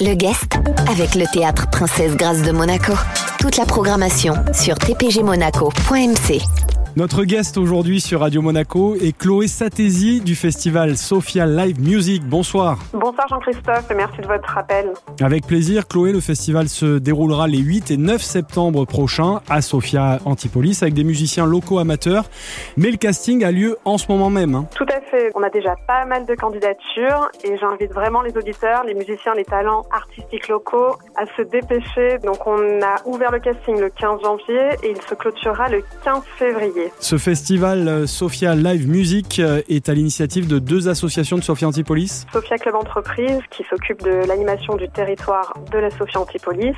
Le guest avec le théâtre Princesse Grâce de Monaco. Toute la programmation sur tpgmonaco.mc. Notre guest aujourd'hui sur Radio Monaco est Chloé Satési du festival Sophia Live Music. Bonsoir. Bonsoir Jean-Christophe et merci de votre appel. Avec plaisir, Chloé, le festival se déroulera les 8 et 9 septembre prochains à Sophia Antipolis avec des musiciens locaux amateurs. Mais le casting a lieu en ce moment même. hein. Tout à fait, on a déjà pas mal de candidatures et j'invite vraiment les auditeurs, les musiciens, les talents artistiques locaux à se dépêcher. Donc on a ouvert le casting le 15 janvier et il se clôturera le 15 février. Ce festival euh, Sophia Live Music euh, est à l'initiative de deux associations de Sophia Antipolis. Sophia Club Entreprise qui s'occupe de l'animation du territoire de la Sophia Antipolis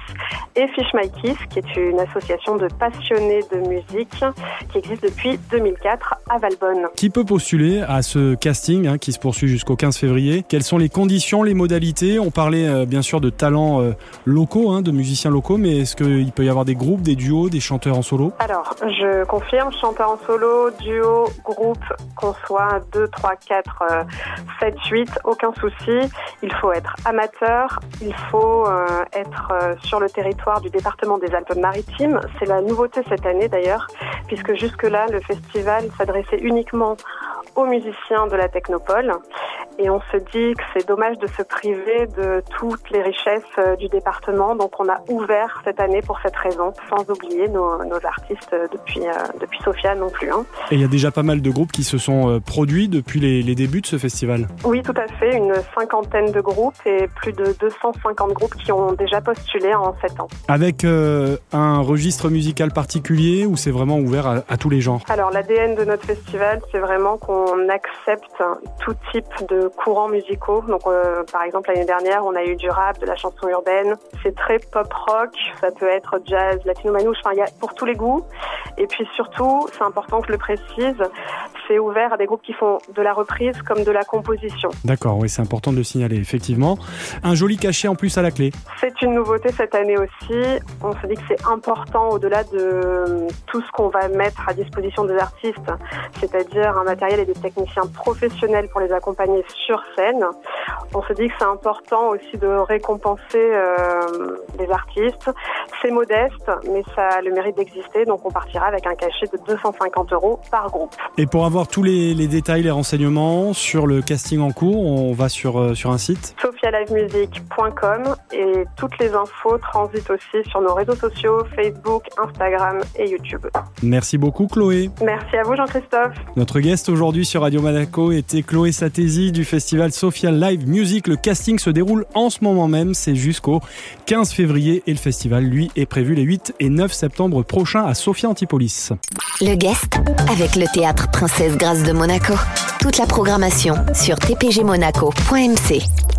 et Fish My Kiss qui est une association de passionnés de musique qui existe depuis 2004 à Valbonne. Qui peut postuler à ce casting hein, qui se poursuit jusqu'au 15 février? Quelles sont les conditions, les modalités? On parlait euh, bien sûr de talents euh, locaux, hein, de musiciens locaux, mais est-ce qu'il peut y avoir des groupes, des duos, des chanteurs en solo? Alors, je confirme, en solo, duo, groupe, qu'on soit 2, 3, 4, euh, 7, 8, aucun souci. Il faut être amateur, il faut euh, être euh, sur le territoire du département des Alpes-Maritimes. C'est la nouveauté cette année d'ailleurs, puisque jusque-là, le festival s'adressait uniquement aux musiciens de la Technopole. Et on se dit que c'est dommage de se priver de toutes les richesses euh, du département. Donc on a ouvert cette année pour cette raison, sans oublier nos, nos artistes euh, depuis, euh, depuis Sofia non plus. hein. Et il y a déjà pas mal de groupes qui se sont euh, produits depuis les, les débuts de ce festival. Oui, tout à fait. Une cinquantaine de groupes et plus de 250 groupes qui ont déjà postulé en 7 ans. Avec euh, un registre musical particulier ou c'est vraiment ouvert à, à tous les genres? Alors l'ADN de notre festival, c'est vraiment qu'on accepte tout type de courants musicaux. Donc euh, par exemple l'année dernière, on a eu du rap, de la chanson urbaine. C'est très pop rock, ça peut être jazz, latino manouche, enfin il y a pour tous les goûts. Et puis surtout, c'est important que je le précise, c'est ouvert à des groupes qui font de la reprise comme de la composition. D'accord, oui, c'est important de le signaler, effectivement. Un joli cachet en plus à la clé. C'est une nouveauté cette année aussi. On se dit que c'est important au-delà de tout ce qu'on va mettre à disposition des artistes, c'est-à-dire un matériel et des techniciens professionnels pour les accompagner sur scène. On se dit que c'est important aussi de récompenser euh, les artistes. C'est modeste, mais ça a le mérite d'exister, donc on partira avec un cachet de 250 euros par groupe. Et pour avoir tous les, les détails, les renseignements sur le casting en cours, on va sur, euh, sur un site. sophialivemusic.com et toutes les infos transitent aussi sur nos réseaux sociaux, Facebook, Instagram et YouTube. Merci beaucoup Chloé. Merci à vous Jean-Christophe. Notre guest aujourd'hui sur Radio Monaco était Chloé Satési du festival Sophia Live Music. Le casting se déroule en ce moment même, c'est jusqu'au 15 février et le festival, lui, est prévu les 8 et 9 septembre prochains à Sophia Antipolis. Le guest avec le théâtre Princesse Grâce de Monaco. Toute la programmation sur tpgmonaco.mc.